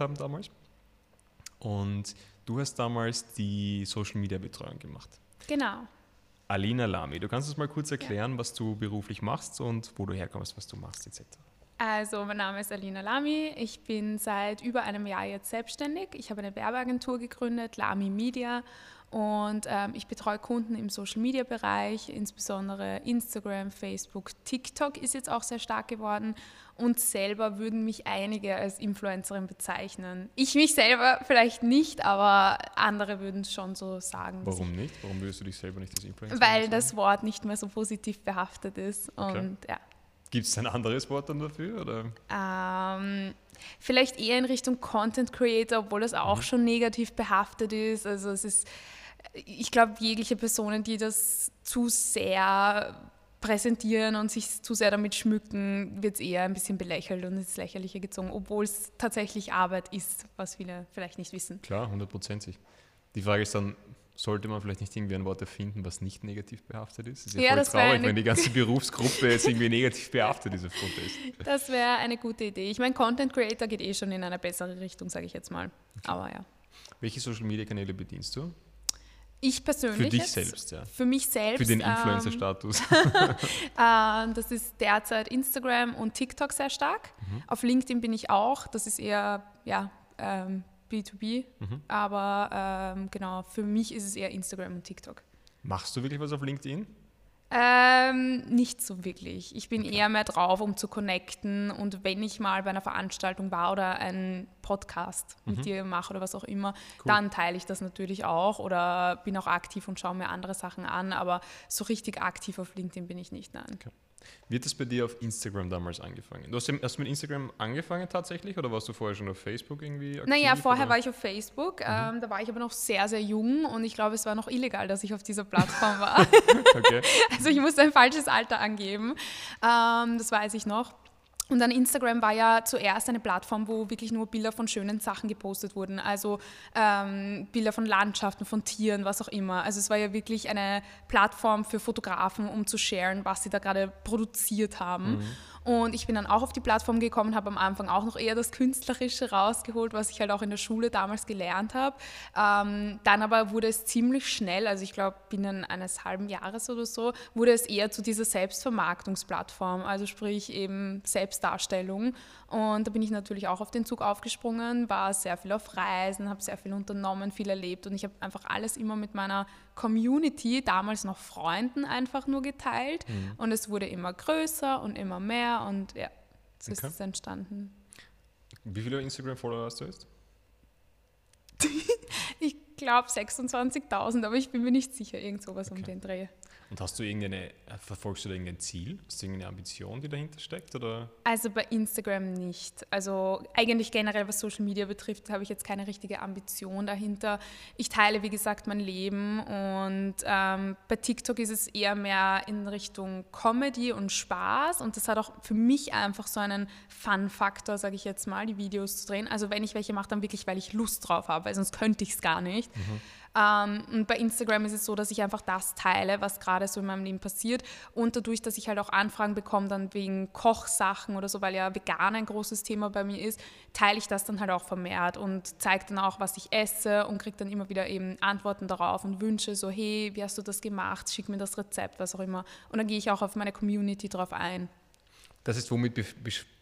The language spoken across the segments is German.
haben damals. Und du hast damals die Social Media Betreuung gemacht. Genau. Alina Lamy, du kannst uns mal kurz erklären, ja. was du beruflich machst und wo du herkommst, was du machst, etc. Also, mein Name ist Alina Lamy. Ich bin seit über einem Jahr jetzt selbstständig. Ich habe eine Werbeagentur gegründet, Lamy Media. Und ähm, ich betreue Kunden im Social-Media-Bereich, insbesondere Instagram, Facebook, TikTok ist jetzt auch sehr stark geworden. Und selber würden mich einige als Influencerin bezeichnen. Ich mich selber vielleicht nicht, aber andere würden es schon so sagen. Warum nicht? Warum würdest du dich selber nicht als Influencerin Weil sagen? das Wort nicht mehr so positiv behaftet ist. Okay. Und ja. Gibt es ein anderes Wort dann dafür? Oder? Ähm, vielleicht eher in Richtung Content Creator, obwohl das auch mhm. schon negativ behaftet ist. Also es ist, ich glaube, jegliche Personen, die das zu sehr präsentieren und sich zu sehr damit schmücken, wird es eher ein bisschen belächelt und ins Lächerliche gezogen, obwohl es tatsächlich Arbeit ist, was viele vielleicht nicht wissen. Klar, hundertprozentig. Die Frage ist dann, sollte man vielleicht nicht irgendwie ein Wort erfinden, was nicht negativ behaftet ist? Es ist ja, ja voll traurig, wenn die ganze Berufsgruppe jetzt irgendwie negativ behaftet ist aufgrund ist. Das wäre eine gute Idee. Ich meine, Content Creator geht eh schon in eine bessere Richtung, sage ich jetzt mal. Okay. Aber ja. Welche Social Media Kanäle bedienst du? Ich persönlich. Für dich jetzt, selbst, ja. Für mich selbst. Für den Influencer-Status. Ähm, das ist derzeit Instagram und TikTok sehr stark. Mhm. Auf LinkedIn bin ich auch. Das ist eher ja, ähm, B2B. Mhm. Aber ähm, genau, für mich ist es eher Instagram und TikTok. Machst du wirklich was auf LinkedIn? Ähm, nicht so wirklich. Ich bin okay. eher mehr drauf, um zu connecten und wenn ich mal bei einer Veranstaltung war oder einen Podcast mhm. mit dir mache oder was auch immer, cool. dann teile ich das natürlich auch oder bin auch aktiv und schaue mir andere Sachen an, aber so richtig aktiv auf LinkedIn bin ich nicht, nein. Okay. Hat das bei dir auf Instagram damals angefangen? Du hast erst mit Instagram angefangen tatsächlich oder warst du vorher schon auf Facebook irgendwie aktiv? Naja, vorher oder? war ich auf Facebook. Mhm. Ähm, da war ich aber noch sehr, sehr jung und ich glaube, es war noch illegal, dass ich auf dieser Plattform war. okay. Also ich musste ein falsches Alter angeben. Ähm, das weiß ich noch. Und dann Instagram war ja zuerst eine Plattform, wo wirklich nur Bilder von schönen Sachen gepostet wurden. Also ähm, Bilder von Landschaften, von Tieren, was auch immer. Also es war ja wirklich eine Plattform für Fotografen, um zu sharen, was sie da gerade produziert haben. Mhm. Und ich bin dann auch auf die Plattform gekommen, habe am Anfang auch noch eher das Künstlerische rausgeholt, was ich halt auch in der Schule damals gelernt habe. Ähm, dann aber wurde es ziemlich schnell, also ich glaube binnen eines halben Jahres oder so, wurde es eher zu dieser Selbstvermarktungsplattform, also sprich eben Selbstdarstellung. Und da bin ich natürlich auch auf den Zug aufgesprungen, war sehr viel auf Reisen, habe sehr viel unternommen, viel erlebt und ich habe einfach alles immer mit meiner Community, damals noch Freunden, einfach nur geteilt. Mhm. Und es wurde immer größer und immer mehr und ja, so okay. ist es entstanden. Wie viele Instagram-Follower hast du jetzt? ich glaube 26.000, aber ich bin mir nicht sicher, irgend sowas okay. um den Dreh. Und hast du irgendeine, äh, verfolgst du da irgendein Ziel? Hast du irgendeine Ambition, die dahinter steckt? Oder? Also bei Instagram nicht. Also eigentlich generell, was Social Media betrifft, habe ich jetzt keine richtige Ambition dahinter. Ich teile, wie gesagt, mein Leben und ähm, bei TikTok ist es eher mehr in Richtung Comedy und Spaß und das hat auch für mich einfach so einen Fun-Faktor, sage ich jetzt mal, die Videos zu drehen. Also wenn ich welche mache, dann wirklich, weil ich Lust drauf habe, weil sonst könnte ich es gar nicht. Mhm. Ähm, und bei Instagram ist es so, dass ich einfach das teile, was gerade so in meinem Leben passiert. Und dadurch, dass ich halt auch Anfragen bekomme, dann wegen Kochsachen oder so, weil ja vegan ein großes Thema bei mir ist, teile ich das dann halt auch vermehrt und zeige dann auch, was ich esse und kriege dann immer wieder eben Antworten darauf und Wünsche, so hey, wie hast du das gemacht, schick mir das Rezept, was auch immer. Und dann gehe ich auch auf meine Community drauf ein. Das ist, womit,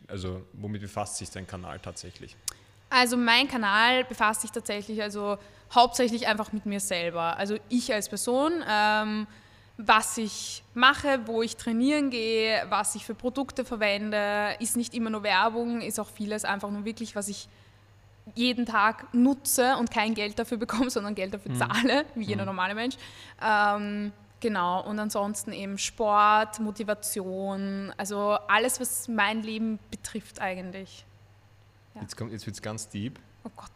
also, womit befasst sich dein Kanal tatsächlich? Also mein Kanal befasst sich tatsächlich also hauptsächlich einfach mit mir selber. Also ich als Person, ähm, was ich mache, wo ich trainieren gehe, was ich für Produkte verwende, ist nicht immer nur Werbung, ist auch vieles einfach nur wirklich, was ich jeden Tag nutze und kein Geld dafür bekomme, sondern Geld dafür mhm. zahle, wie jeder mhm. normale Mensch. Ähm, genau, und ansonsten eben Sport, Motivation, also alles, was mein Leben betrifft eigentlich. Ja. Jetzt, jetzt wird es ganz deep. Oh Gott.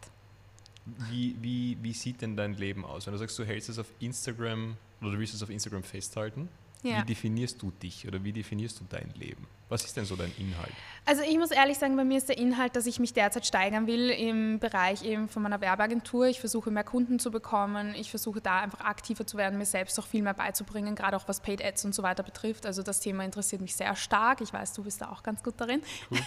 Wie, wie, wie sieht denn dein Leben aus? Wenn du sagst, du hältst es auf Instagram oder du willst es auf Instagram festhalten, ja. wie definierst du dich oder wie definierst du dein Leben? Was ist denn so dein Inhalt? Also ich muss ehrlich sagen, bei mir ist der Inhalt, dass ich mich derzeit steigern will im Bereich eben von meiner Werbeagentur. Ich versuche mehr Kunden zu bekommen. Ich versuche da einfach aktiver zu werden, mir selbst auch viel mehr beizubringen, gerade auch was Paid Ads und so weiter betrifft. Also das Thema interessiert mich sehr stark. Ich weiß, du bist da auch ganz gut darin. Cool.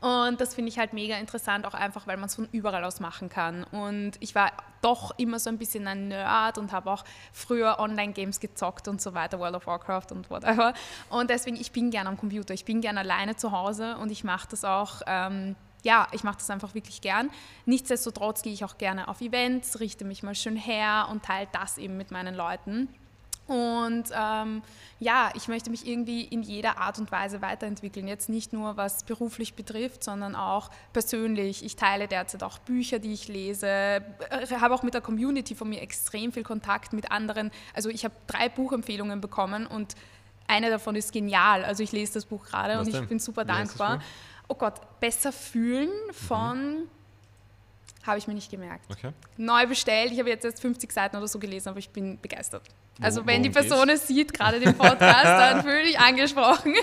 und das finde ich halt mega interessant, auch einfach, weil man es von überall aus machen kann. Und ich war doch immer so ein bisschen ein Nerd und habe auch früher Online-Games gezockt und so weiter, World of Warcraft und whatever. Und deswegen, ich bin gerne am Computer. Ich bin gerne alleine zu Hause und ich mache das auch. Ähm, ja, ich mache das einfach wirklich gern. Nichtsdestotrotz gehe ich auch gerne auf Events, richte mich mal schön her und teile das eben mit meinen Leuten. Und ähm, ja, ich möchte mich irgendwie in jeder Art und Weise weiterentwickeln. Jetzt nicht nur was beruflich betrifft, sondern auch persönlich. Ich teile derzeit auch Bücher, die ich lese, äh, habe auch mit der Community von mir extrem viel Kontakt mit anderen. Also ich habe drei Buchempfehlungen bekommen und eine davon ist genial. Also ich lese das Buch gerade und ich bin super dankbar. Oh Gott, besser fühlen von. Mhm. Habe ich mir nicht gemerkt. Okay. Neu bestellt. Ich habe jetzt erst 50 Seiten oder so gelesen, aber ich bin begeistert. Also wenn die Person geht's? es sieht, gerade den Podcast, dann fühle ich angesprochen.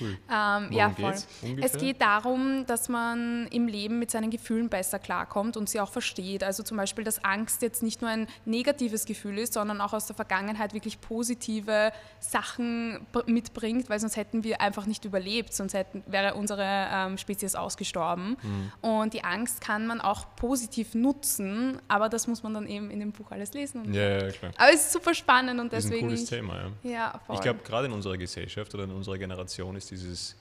Cool. Ähm, ja, voll. Es geht darum, dass man im Leben mit seinen Gefühlen besser klarkommt und sie auch versteht. Also zum Beispiel, dass Angst jetzt nicht nur ein negatives Gefühl ist, sondern auch aus der Vergangenheit wirklich positive Sachen mitbringt, weil sonst hätten wir einfach nicht überlebt, sonst hätten, wäre unsere ähm, Spezies ausgestorben. Mhm. Und die Angst kann man auch positiv nutzen, aber das muss man dann eben in dem Buch alles lesen. ja, ja, klar. Aber es ist super spannend und deswegen. Das ist ein cooles Thema, ja. ja voll. Ich glaube, gerade in unserer Gesellschaft oder in unserer Generation ist dieses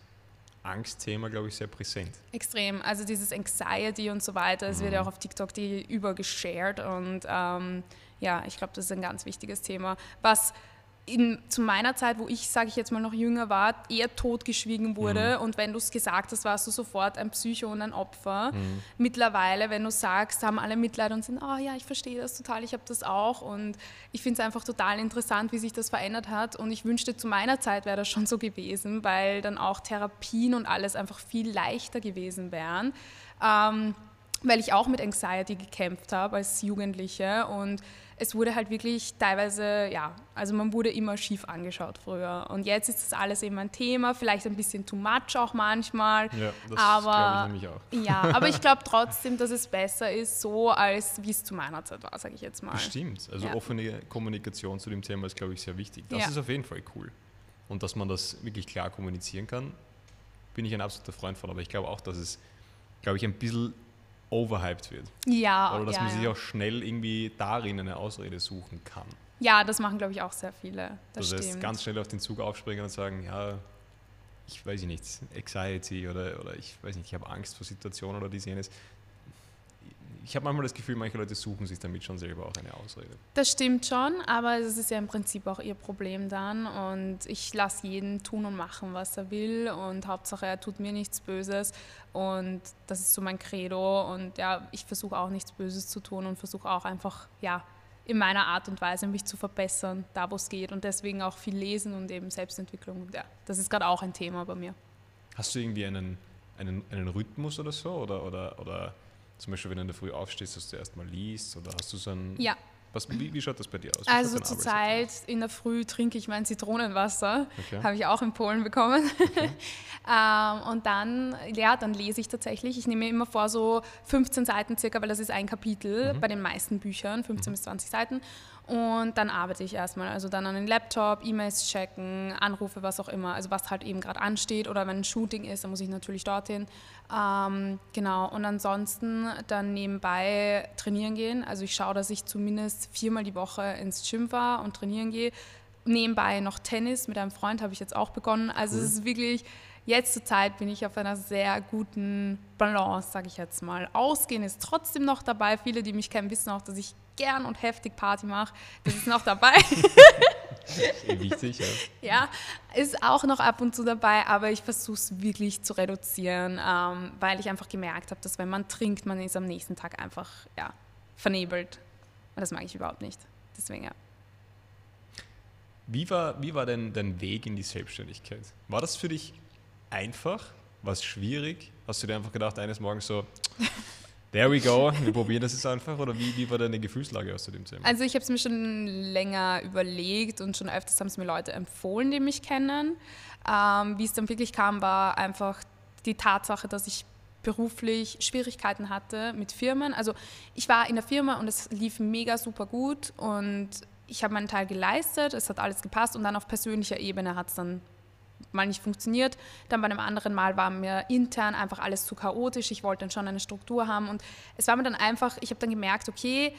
Angstthema, glaube ich, sehr präsent. Extrem. Also dieses Anxiety und so weiter, es mhm. wird ja auch auf TikTok die übergeshared und ähm, ja, ich glaube, das ist ein ganz wichtiges Thema, was in, zu meiner Zeit, wo ich, sage ich jetzt mal, noch jünger war, eher totgeschwiegen wurde. Mhm. Und wenn du es gesagt hast, warst du sofort ein Psycho und ein Opfer. Mhm. Mittlerweile, wenn du sagst, haben alle Mitleid und sind, oh ja, ich verstehe das total, ich habe das auch. Und ich finde es einfach total interessant, wie sich das verändert hat. Und ich wünschte, zu meiner Zeit wäre das schon so gewesen, weil dann auch Therapien und alles einfach viel leichter gewesen wären. Ähm, weil ich auch mit Anxiety gekämpft habe als Jugendliche und es wurde halt wirklich teilweise, ja, also man wurde immer schief angeschaut früher. Und jetzt ist das alles eben ein Thema, vielleicht ein bisschen too much auch manchmal. Ja, das aber, ich nämlich auch. Ja, aber ich glaube trotzdem, dass es besser ist so, als wie es zu meiner Zeit war, sage ich jetzt mal. Stimmt. Also ja. offene Kommunikation zu dem Thema ist, glaube ich, sehr wichtig. Das ja. ist auf jeden Fall cool. Und dass man das wirklich klar kommunizieren kann, bin ich ein absoluter Freund von. Aber ich glaube auch, dass es, glaube ich, ein bisschen overhyped wird. Ja. Oder dass ja, man sich auch schnell irgendwie darin eine Ausrede suchen kann. Ja, das machen, glaube ich, auch sehr viele. Das, das heißt, ganz schnell auf den Zug aufspringen und sagen, ja, ich weiß nicht, Anxiety oder, oder ich weiß nicht, ich habe Angst vor Situationen oder dies, jenes ich habe manchmal das Gefühl, manche Leute suchen sich damit schon selber auch eine Ausrede. Das stimmt schon, aber es ist ja im Prinzip auch ihr Problem dann. Und ich lasse jeden tun und machen, was er will. Und Hauptsache, er tut mir nichts Böses. Und das ist so mein Credo. Und ja, ich versuche auch nichts Böses zu tun und versuche auch einfach, ja, in meiner Art und Weise mich zu verbessern, da wo es geht. Und deswegen auch viel lesen und eben Selbstentwicklung. Ja, das ist gerade auch ein Thema bei mir. Hast du irgendwie einen, einen, einen Rhythmus oder so? Oder, oder, oder zum Beispiel, wenn du in der Früh aufstehst, dass du erstmal liest oder hast du so ein. Ja. Was, wie, wie, schaut das bei dir aus? Wie also zurzeit in der Früh trinke ich mein Zitronenwasser. Okay. Habe ich auch in Polen bekommen. Okay. ähm, und dann, ja, dann lese ich tatsächlich. Ich nehme mir immer vor, so 15 Seiten circa, weil das ist ein Kapitel mhm. bei den meisten Büchern, 15 mhm. bis 20 Seiten. Und dann arbeite ich erstmal. Also dann an den Laptop, E-Mails checken, Anrufe, was auch immer. Also was halt eben gerade ansteht. Oder wenn ein Shooting ist, dann muss ich natürlich dorthin. Ähm, genau. Und ansonsten dann nebenbei trainieren gehen. Also ich schaue, dass ich zumindest viermal die Woche ins Gym fahre und trainieren gehe. Nebenbei noch Tennis mit einem Freund habe ich jetzt auch begonnen. Also cool. es ist wirklich jetzt zur Zeit bin ich auf einer sehr guten Balance, sage ich jetzt mal. Ausgehen ist trotzdem noch dabei. Viele, die mich kennen, wissen auch, dass ich gern und heftig Party mache. Das ist noch dabei. Wichtig, ja. Ja, ist auch noch ab und zu dabei, aber ich versuche es wirklich zu reduzieren, ähm, weil ich einfach gemerkt habe, dass wenn man trinkt, man ist am nächsten Tag einfach ja, vernebelt. Und das mag ich überhaupt nicht. Deswegen ja. Wie war, wie war denn dein Weg in die Selbstständigkeit? War das für dich einfach? War es schwierig? Hast du dir einfach gedacht, eines Morgens so, There we go. Wir probieren das jetzt einfach. Oder wie, wie war deine Gefühlslage aus dem Thema? Also ich habe es mir schon länger überlegt und schon öfters haben es mir Leute empfohlen, die mich kennen. Ähm, wie es dann wirklich kam, war einfach die Tatsache, dass ich beruflich Schwierigkeiten hatte mit Firmen. Also ich war in der Firma und es lief mega super gut und ich habe meinen Teil geleistet, es hat alles gepasst und dann auf persönlicher Ebene hat es dann mal nicht funktioniert. Dann bei einem anderen Mal war mir intern einfach alles zu chaotisch. Ich wollte dann schon eine Struktur haben und es war mir dann einfach, ich habe dann gemerkt, okay,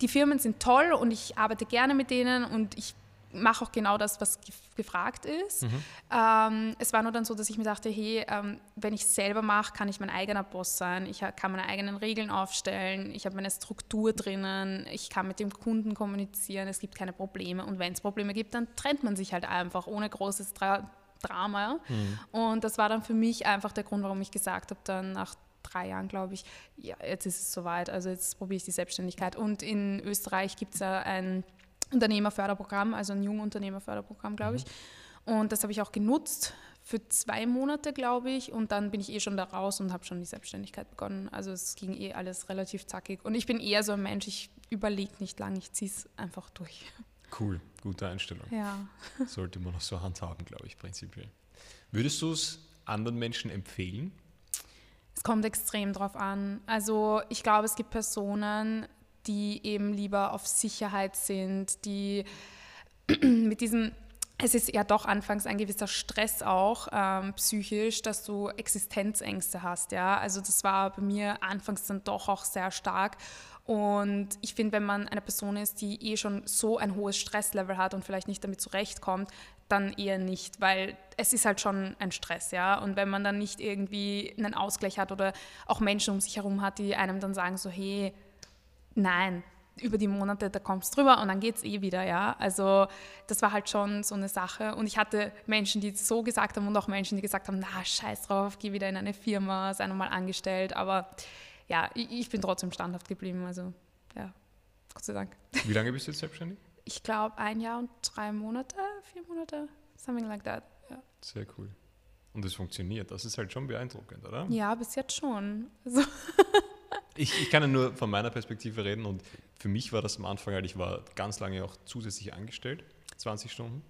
die Firmen sind toll und ich arbeite gerne mit denen und ich mache auch genau das, was gefragt ist. Mhm. Ähm, es war nur dann so, dass ich mir dachte, hey, ähm, wenn ich es selber mache, kann ich mein eigener Boss sein. Ich kann meine eigenen Regeln aufstellen. Ich habe meine Struktur drinnen. Ich kann mit dem Kunden kommunizieren. Es gibt keine Probleme. Und wenn es Probleme gibt, dann trennt man sich halt einfach ohne großes Dra Drama. Mhm. Und das war dann für mich einfach der Grund, warum ich gesagt habe, dann nach drei Jahren, glaube ich, ja, jetzt ist es soweit. Also jetzt probiere ich die Selbstständigkeit. Und in Österreich gibt es ja ein Unternehmerförderprogramm, also ein Jungunternehmerförderprogramm, glaube ich. Mhm. Und das habe ich auch genutzt für zwei Monate, glaube ich. Und dann bin ich eh schon da raus und habe schon die Selbstständigkeit begonnen. Also es ging eh alles relativ zackig. Und ich bin eher so ein Mensch, ich überlege nicht lange, ich ziehe es einfach durch. Cool, gute Einstellung. Ja. Sollte man noch so handhaben, glaube ich, prinzipiell. Würdest du es anderen Menschen empfehlen? Es kommt extrem drauf an. Also ich glaube, es gibt Personen, die eben lieber auf Sicherheit sind, die mit diesem, es ist ja doch anfangs ein gewisser Stress auch ähm, psychisch, dass du Existenzängste hast, ja. Also das war bei mir anfangs dann doch auch sehr stark. Und ich finde, wenn man eine Person ist, die eh schon so ein hohes Stresslevel hat und vielleicht nicht damit zurechtkommt, dann eher nicht, weil es ist halt schon ein Stress, ja. Und wenn man dann nicht irgendwie einen Ausgleich hat oder auch Menschen um sich herum hat, die einem dann sagen so, hey, Nein, über die Monate, da kommst drüber und dann geht es eh wieder, ja. Also das war halt schon so eine Sache. Und ich hatte Menschen, die so gesagt haben und auch Menschen, die gesagt haben, na, scheiß drauf, geh wieder in eine Firma, sei nochmal angestellt. Aber ja, ich, ich, bin trotzdem standhaft geblieben. Also ja, Gott sei Dank. Wie lange bist du jetzt selbstständig? Ich glaube ein Jahr und drei Monate, vier Monate, something like that. Ja. Sehr cool. Und es funktioniert. Das ist halt schon beeindruckend, oder? Ja, bis jetzt schon. Also ich, ich kann ja nur von meiner Perspektive reden und für mich war das am Anfang halt, ich war ganz lange auch zusätzlich angestellt, 20 Stunden.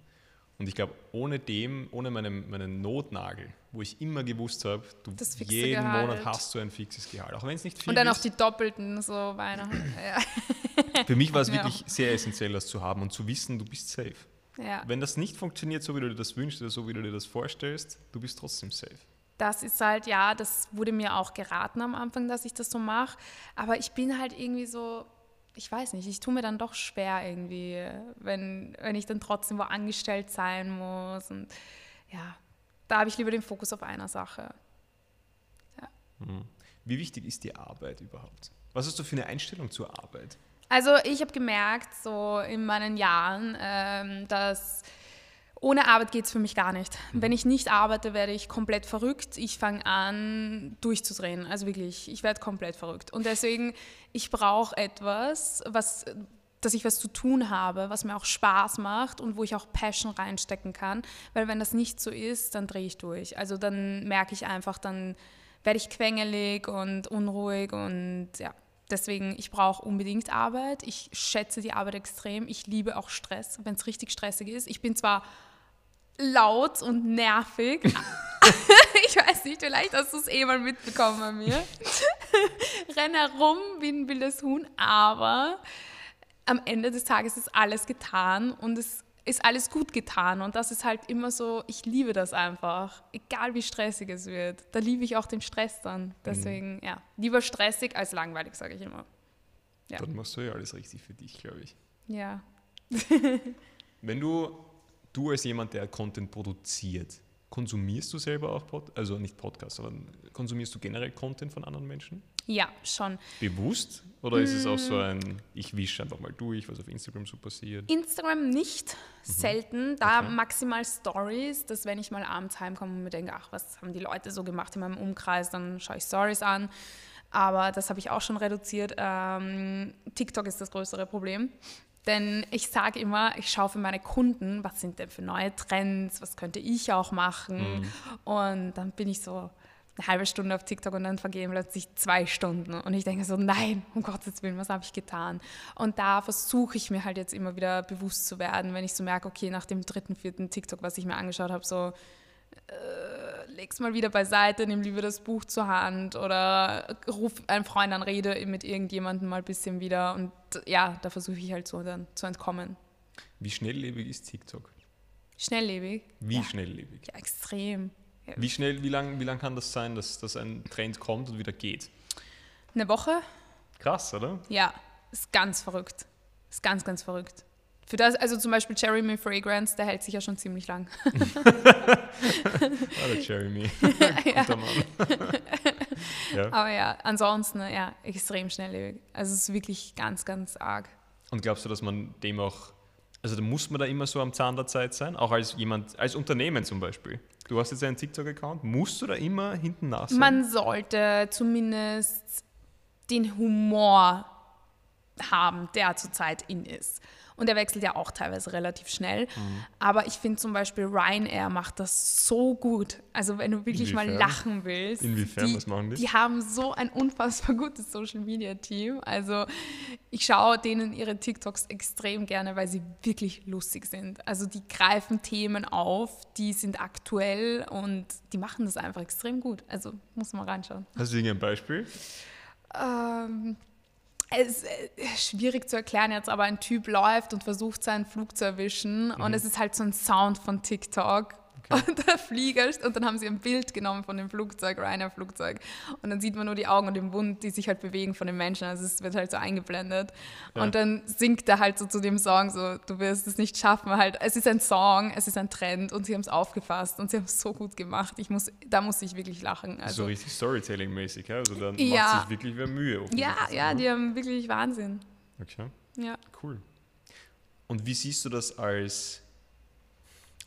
Und ich glaube, ohne dem, ohne meinen, meinen Notnagel, wo ich immer gewusst habe, du jeden Gehalt. Monat hast du ein fixes Gehalt, auch wenn es nicht viel ist. Und dann ist, auch die doppelten, so Weihnachten. ja. Für mich war es wirklich auch. sehr essentiell, das zu haben und zu wissen, du bist safe. Ja. Wenn das nicht funktioniert, so wie du dir das wünschst oder so wie du dir das vorstellst, du bist trotzdem safe das ist halt, ja, das wurde mir auch geraten am Anfang, dass ich das so mache. Aber ich bin halt irgendwie so, ich weiß nicht, ich tue mir dann doch schwer irgendwie, wenn, wenn ich dann trotzdem wo angestellt sein muss. Und ja, da habe ich lieber den Fokus auf einer Sache. Ja. Hm. Wie wichtig ist die Arbeit überhaupt? Was hast du für eine Einstellung zur Arbeit? Also ich habe gemerkt, so in meinen Jahren, ähm, dass ohne Arbeit geht es für mich gar nicht. Mhm. Wenn ich nicht arbeite, werde ich komplett verrückt. Ich fange an, durchzudrehen. Also wirklich, ich werde komplett verrückt. Und deswegen, ich brauche etwas, was, dass ich was zu tun habe, was mir auch Spaß macht und wo ich auch Passion reinstecken kann. Weil wenn das nicht so ist, dann drehe ich durch. Also dann merke ich einfach, dann werde ich quengelig und unruhig und ja. Deswegen, ich brauche unbedingt Arbeit. Ich schätze die Arbeit extrem. Ich liebe auch Stress, wenn es richtig stressig ist. Ich bin zwar laut und nervig. ich weiß nicht, vielleicht hast du es eh mal mitbekommen bei mir. Renn herum wie ein wildes Huhn, aber am Ende des Tages ist alles getan und es ist alles gut getan. Und das ist halt immer so, ich liebe das einfach. Egal wie stressig es wird. Da liebe ich auch den Stress dann. Deswegen, mhm. ja, lieber stressig als langweilig, sage ich immer. Ja. Dann machst du ja alles richtig für dich, glaube ich. Ja. Wenn du du als jemand, der Content produziert, konsumierst du selber auch, Pod also nicht Podcasts, aber konsumierst du generell Content von anderen Menschen? Ja, schon. Bewusst? Oder mm. ist es auch so ein, ich wische einfach mal durch, was auf Instagram so passiert? Instagram nicht, mhm. selten. Da okay. maximal Stories, dass wenn ich mal abends heimkomme und mir denke, ach, was haben die Leute so gemacht in meinem Umkreis, dann schaue ich Stories an. Aber das habe ich auch schon reduziert. Ähm, TikTok ist das größere Problem. Denn ich sage immer, ich schaue für meine Kunden, was sind denn für neue Trends, was könnte ich auch machen. Mhm. Und dann bin ich so, eine halbe Stunde auf TikTok und dann vergehen plötzlich zwei Stunden. Und ich denke so, nein, um Gottes Willen, was habe ich getan? Und da versuche ich mir halt jetzt immer wieder bewusst zu werden, wenn ich so merke, okay, nach dem dritten, vierten TikTok, was ich mir angeschaut habe, so, äh, leg's mal wieder beiseite, nimm lieber das Buch zur Hand oder ruf einen Freund an, rede mit irgendjemandem mal ein bisschen wieder. Und ja, da versuche ich halt so dann zu entkommen. Wie schnelllebig ist TikTok? Schnelllebig? Wie ja. schnelllebig? Ja, extrem. Wie schnell, wie lang, wie lang kann das sein, dass, dass ein Trend kommt und wieder geht? Eine Woche. Krass, oder? Ja, ist ganz verrückt. Ist ganz, ganz verrückt. Für das, also zum Beispiel Jeremy Fragrance, der hält sich ja schon ziemlich lang. der Jeremy. ja. ja. Aber ja, ansonsten, ja, extrem schnelllebig. Also es ist wirklich ganz, ganz arg. Und glaubst du, dass man dem auch, also da muss man da immer so am Zahn der Zeit sein, auch als jemand, als Unternehmen zum Beispiel? Du hast jetzt einen TikTok-Account. Musst du da immer hinten nach sein? Man sollte zumindest den Humor haben, der zurzeit in ist. Und er wechselt ja auch teilweise relativ schnell. Mhm. Aber ich finde zum Beispiel Ryanair macht das so gut. Also wenn du wirklich Inwiefern? mal lachen willst. Inwiefern, die, was machen die? Die haben so ein unfassbar gutes Social-Media-Team. Also ich schaue denen ihre TikToks extrem gerne, weil sie wirklich lustig sind. Also die greifen Themen auf, die sind aktuell und die machen das einfach extrem gut. Also muss man reinschauen. Hast du irgendein Beispiel? Ähm, es ist äh, schwierig zu erklären jetzt, aber ein Typ läuft und versucht seinen Flug zu erwischen mhm. und es ist halt so ein Sound von TikTok Okay. Und der Flieger, und dann haben sie ein Bild genommen von dem Flugzeug, Ryanair-Flugzeug. Und dann sieht man nur die Augen und den Mund, die sich halt bewegen von den Menschen. Also es wird halt so eingeblendet. Ja. Und dann singt er halt so zu dem Song so, du wirst es nicht schaffen. Halt, es ist ein Song, es ist ein Trend und sie haben es aufgefasst und sie haben es so gut gemacht. Ich muss, da muss ich wirklich lachen. Also, so richtig Storytelling-mäßig, ja? Also dann ja. macht sich wirklich wer Mühe. Ja, ja, die haben wirklich Wahnsinn. Okay. Ja. Cool. Und wie siehst du das als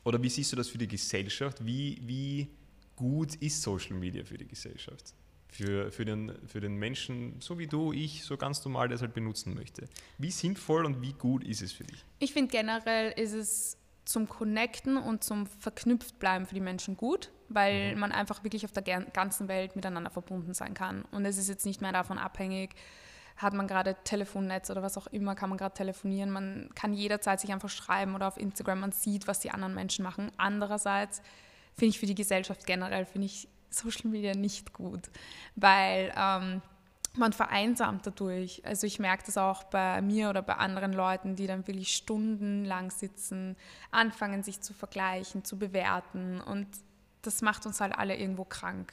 oder wie siehst du das für die Gesellschaft? Wie, wie gut ist Social Media für die Gesellschaft? Für, für, den, für den Menschen, so wie du, ich, so ganz normal, der es halt benutzen möchte. Wie sinnvoll und wie gut ist es für dich? Ich finde generell ist es zum Connecten und zum Verknüpftbleiben für die Menschen gut, weil mhm. man einfach wirklich auf der ganzen Welt miteinander verbunden sein kann. Und es ist jetzt nicht mehr davon abhängig, hat man gerade Telefonnetz oder was auch immer, kann man gerade telefonieren. Man kann jederzeit sich einfach schreiben oder auf Instagram, man sieht, was die anderen Menschen machen. Andererseits finde ich für die Gesellschaft generell, finde ich Social Media nicht gut, weil ähm, man vereinsamt dadurch. Also ich merke das auch bei mir oder bei anderen Leuten, die dann wirklich stundenlang sitzen, anfangen sich zu vergleichen, zu bewerten und das macht uns halt alle irgendwo krank.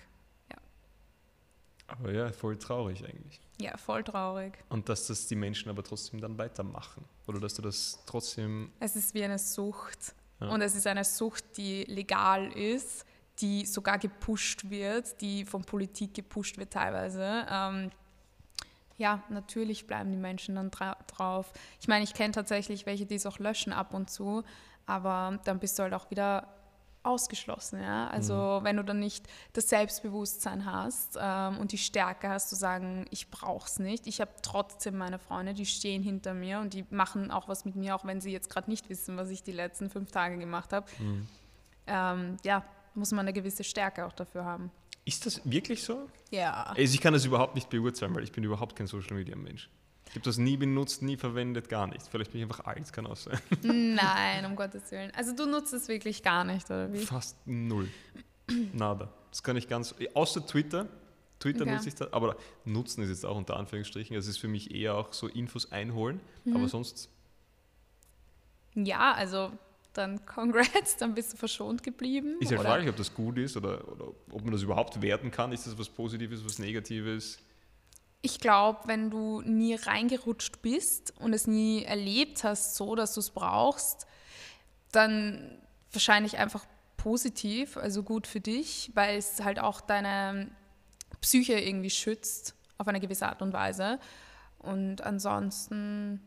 Aber ja, voll traurig eigentlich. Ja, voll traurig. Und dass das die Menschen aber trotzdem dann weitermachen. Oder dass du das trotzdem. Es ist wie eine Sucht. Ja. Und es ist eine Sucht, die legal ist, die sogar gepusht wird, die von Politik gepusht wird teilweise. Ähm, ja, natürlich bleiben die Menschen dann dra drauf. Ich meine, ich kenne tatsächlich welche, die es auch löschen ab und zu, aber dann bist du halt auch wieder ausgeschlossen. Ja? Also mhm. wenn du dann nicht das Selbstbewusstsein hast ähm, und die Stärke hast zu sagen, ich brauche es nicht. Ich habe trotzdem meine Freunde, die stehen hinter mir und die machen auch was mit mir, auch wenn sie jetzt gerade nicht wissen, was ich die letzten fünf Tage gemacht habe. Mhm. Ähm, ja, muss man eine gewisse Stärke auch dafür haben. Ist das wirklich so? Ja. Also ich kann das überhaupt nicht beurteilen, weil ich bin überhaupt kein Social Media Mensch. Ich habe das nie benutzt, nie verwendet, gar nicht. Vielleicht bin ich einfach alt, kann auch sein. Nein, um Gottes Willen. Also du nutzt es wirklich gar nicht, oder wie? Fast null. Nada. Das kann ich ganz, außer Twitter. Twitter okay. nutze ich da, aber nutzen ist jetzt auch unter Anführungsstrichen. Es ist für mich eher auch so Infos einholen, mhm. aber sonst. Ja, also dann congrats, dann bist du verschont geblieben. Ist ja fraglich, ob das gut ist oder, oder ob man das überhaupt werten kann. Ist das was Positives, was Negatives? Ich glaube, wenn du nie reingerutscht bist und es nie erlebt hast, so dass du es brauchst, dann wahrscheinlich einfach positiv, also gut für dich, weil es halt auch deine Psyche irgendwie schützt auf eine gewisse Art und Weise. Und ansonsten,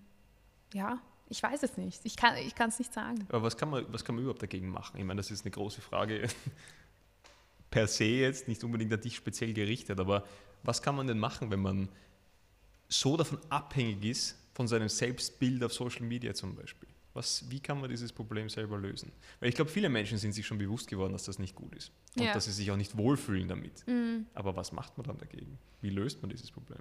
ja, ich weiß es nicht. Ich kann es ich nicht sagen. Aber was kann, man, was kann man überhaupt dagegen machen? Ich meine, das ist eine große Frage per se jetzt, nicht unbedingt an dich speziell gerichtet, aber was kann man denn machen, wenn man so davon abhängig ist, von seinem Selbstbild auf Social Media zum Beispiel? was, wie kann man dieses Problem selber lösen? Weil ich glaube, viele Menschen sind sich schon bewusst geworden, dass das nicht gut ist und ja. dass sie sich auch nicht wohlfühlen damit. Mhm. Aber was macht man dann dagegen? Wie löst man dieses Problem?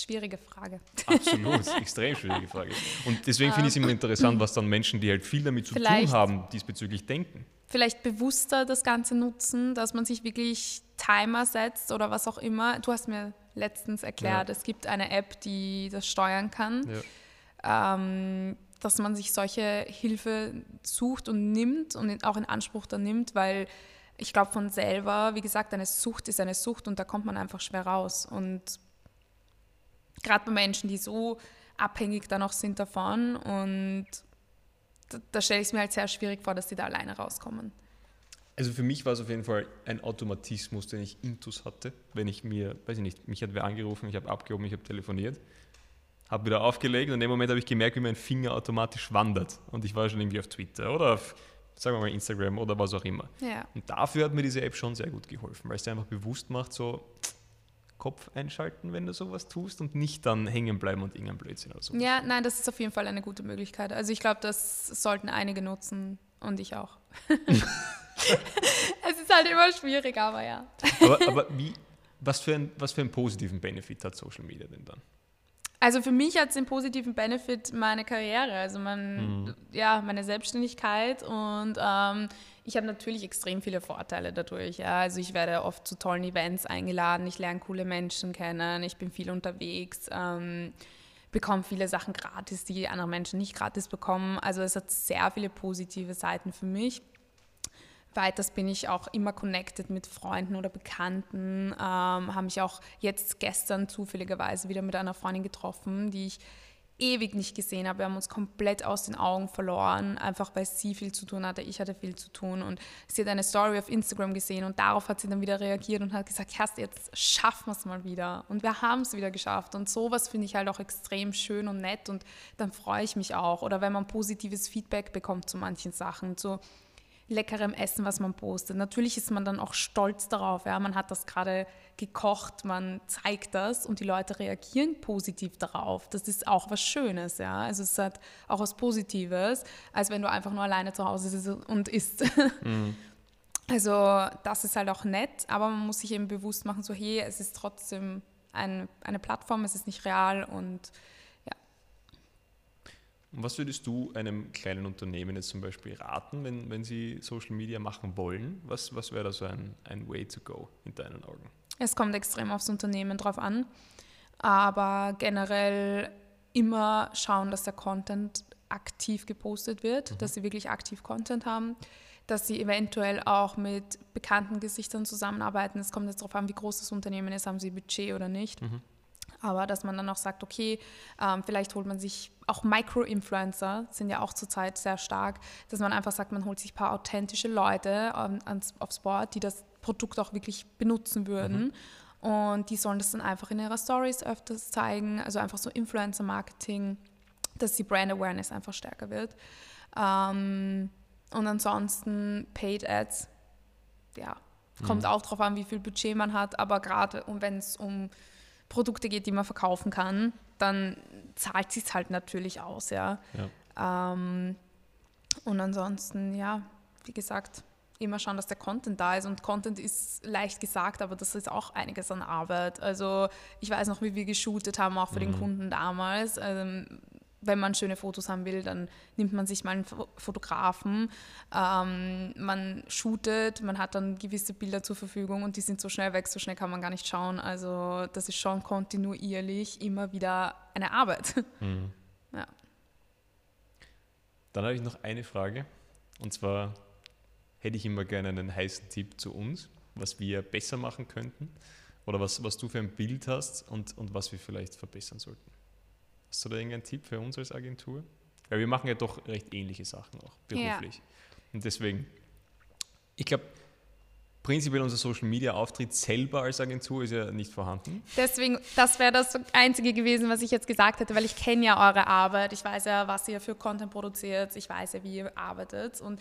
Schwierige Frage. Absolut, extrem schwierige Frage. Und deswegen finde ich es immer interessant, was dann Menschen, die halt viel damit zu tun haben, diesbezüglich denken. Vielleicht bewusster das Ganze nutzen, dass man sich wirklich Timer setzt oder was auch immer. Du hast mir letztens erklärt, ja. es gibt eine App, die das steuern kann. Ja. Ähm, dass man sich solche Hilfe sucht und nimmt und auch in Anspruch dann nimmt, weil ich glaube von selber, wie gesagt, eine Sucht ist eine Sucht und da kommt man einfach schwer raus. Und gerade bei Menschen, die so abhängig dann auch sind davon und da, da stelle ich es mir halt sehr schwierig vor, dass die da alleine rauskommen. Also für mich war es auf jeden Fall ein Automatismus, den ich intus hatte, wenn ich mir, weiß ich nicht, mich hat wer angerufen, ich habe abgehoben, ich habe telefoniert, habe wieder aufgelegt und in dem Moment habe ich gemerkt, wie mein Finger automatisch wandert und ich war schon irgendwie auf Twitter oder auf, sagen wir mal, Instagram oder was auch immer. Ja. Und dafür hat mir diese App schon sehr gut geholfen, weil es dir einfach bewusst macht, so Kopf einschalten, wenn du sowas tust und nicht dann hängen bleiben und irgendein Blödsinn oder so. Ja, nein, das ist auf jeden Fall eine gute Möglichkeit. Also ich glaube, das sollten einige nutzen und ich auch. es ist halt immer schwierig, aber ja. aber, aber wie, was, für ein, was für einen positiven Benefit hat Social Media denn dann? Also für mich hat es den positiven Benefit meine Karriere, also mein, mhm. ja, meine Selbstständigkeit und ähm, ich habe natürlich extrem viele Vorteile dadurch. Ja. Also ich werde oft zu tollen Events eingeladen, ich lerne coole Menschen kennen, ich bin viel unterwegs, ähm, bekomme viele Sachen gratis, die andere Menschen nicht gratis bekommen. Also es hat sehr viele positive Seiten für mich. Weiters bin ich auch immer connected mit Freunden oder Bekannten. Ähm, habe mich auch jetzt gestern zufälligerweise wieder mit einer Freundin getroffen, die ich ewig nicht gesehen habe. Wir haben uns komplett aus den Augen verloren, einfach weil sie viel zu tun hatte. Ich hatte viel zu tun. Und sie hat eine Story auf Instagram gesehen und darauf hat sie dann wieder reagiert und hat gesagt, Kerst, jetzt schaffen wir es mal wieder. Und wir haben es wieder geschafft. Und sowas finde ich halt auch extrem schön und nett und dann freue ich mich auch. Oder wenn man positives Feedback bekommt zu manchen Sachen, zu leckerem Essen, was man postet. Natürlich ist man dann auch stolz darauf. Ja? Man hat das gerade gekocht, man zeigt das und die Leute reagieren positiv darauf. Das ist auch was Schönes. Ja? Also es hat auch was Positives, als wenn du einfach nur alleine zu Hause sitzt und isst. Mhm. Also das ist halt auch nett, aber man muss sich eben bewusst machen, so hey, es ist trotzdem ein, eine Plattform, es ist nicht real und und was würdest du einem kleinen Unternehmen jetzt zum Beispiel raten, wenn, wenn sie Social Media machen wollen? Was, was wäre da so ein, ein Way to go in deinen Augen? Es kommt extrem aufs Unternehmen drauf an, aber generell immer schauen, dass der Content aktiv gepostet wird, mhm. dass sie wirklich aktiv Content haben, dass sie eventuell auch mit bekannten Gesichtern zusammenarbeiten. Es kommt jetzt darauf an, wie groß das Unternehmen ist, haben sie Budget oder nicht. Mhm aber dass man dann auch sagt, okay, ähm, vielleicht holt man sich auch Micro-Influencer, sind ja auch zurzeit sehr stark, dass man einfach sagt, man holt sich ein paar authentische Leute ähm, ans, aufs Board, die das Produkt auch wirklich benutzen würden. Mhm. Und die sollen das dann einfach in ihrer Stories öfters zeigen, also einfach so Influencer-Marketing, dass die Brand Awareness einfach stärker wird. Ähm, und ansonsten Paid Ads, ja, kommt mhm. auch darauf an, wie viel Budget man hat, aber gerade wenn es um Produkte geht, die man verkaufen kann, dann zahlt sich halt natürlich aus, ja. ja. Ähm, und ansonsten, ja, wie gesagt, immer schauen, dass der Content da ist. Und Content ist leicht gesagt, aber das ist auch einiges an Arbeit. Also ich weiß noch, wie wir geshootet haben, auch für mhm. den Kunden damals. Ähm, wenn man schöne Fotos haben will, dann nimmt man sich mal einen Fotografen, ähm, man shootet, man hat dann gewisse Bilder zur Verfügung und die sind so schnell weg, so schnell kann man gar nicht schauen. Also das ist schon kontinuierlich immer wieder eine Arbeit. Mhm. Ja. Dann habe ich noch eine Frage und zwar hätte ich immer gerne einen heißen Tipp zu uns, was wir besser machen könnten oder was, was du für ein Bild hast und, und was wir vielleicht verbessern sollten. Hast du da irgendeinen Tipp für uns als Agentur? Weil wir machen ja doch recht ähnliche Sachen auch beruflich. Ja. Und deswegen, ich glaube, prinzipiell unser Social Media Auftritt selber als Agentur ist ja nicht vorhanden. Deswegen, das wäre das Einzige gewesen, was ich jetzt gesagt hätte, weil ich kenne ja eure Arbeit. Ich weiß ja, was ihr für Content produziert. Ich weiß ja, wie ihr arbeitet. Und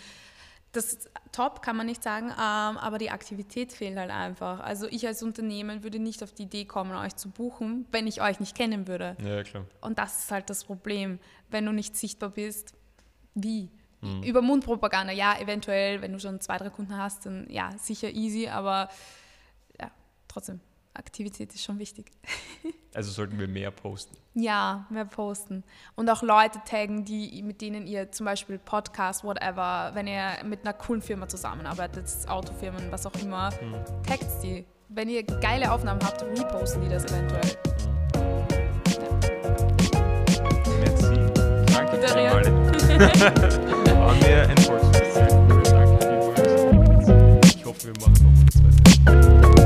das top kann man nicht sagen, ähm, aber die Aktivität fehlt halt einfach. Also ich als Unternehmen würde nicht auf die Idee kommen, euch zu buchen, wenn ich euch nicht kennen würde. Ja, klar. Und das ist halt das Problem. Wenn du nicht sichtbar bist, wie? Mhm. Über Mundpropaganda, ja, eventuell, wenn du schon zwei, drei Kunden hast, dann ja, sicher easy, aber ja, trotzdem. Aktivität ist schon wichtig. Also sollten wir mehr posten. Ja, mehr posten. Und auch Leute taggen, die, mit denen ihr zum Beispiel Podcast, whatever, wenn ihr mit einer coolen Firma zusammenarbeitet, Autofirmen, was auch immer, hm. taggt die. Wenn ihr geile Aufnahmen habt, reposten die das eventuell. Merci. Danke für Waren wir ein Danke vielmals. Ich hoffe, wir machen noch eine zweite.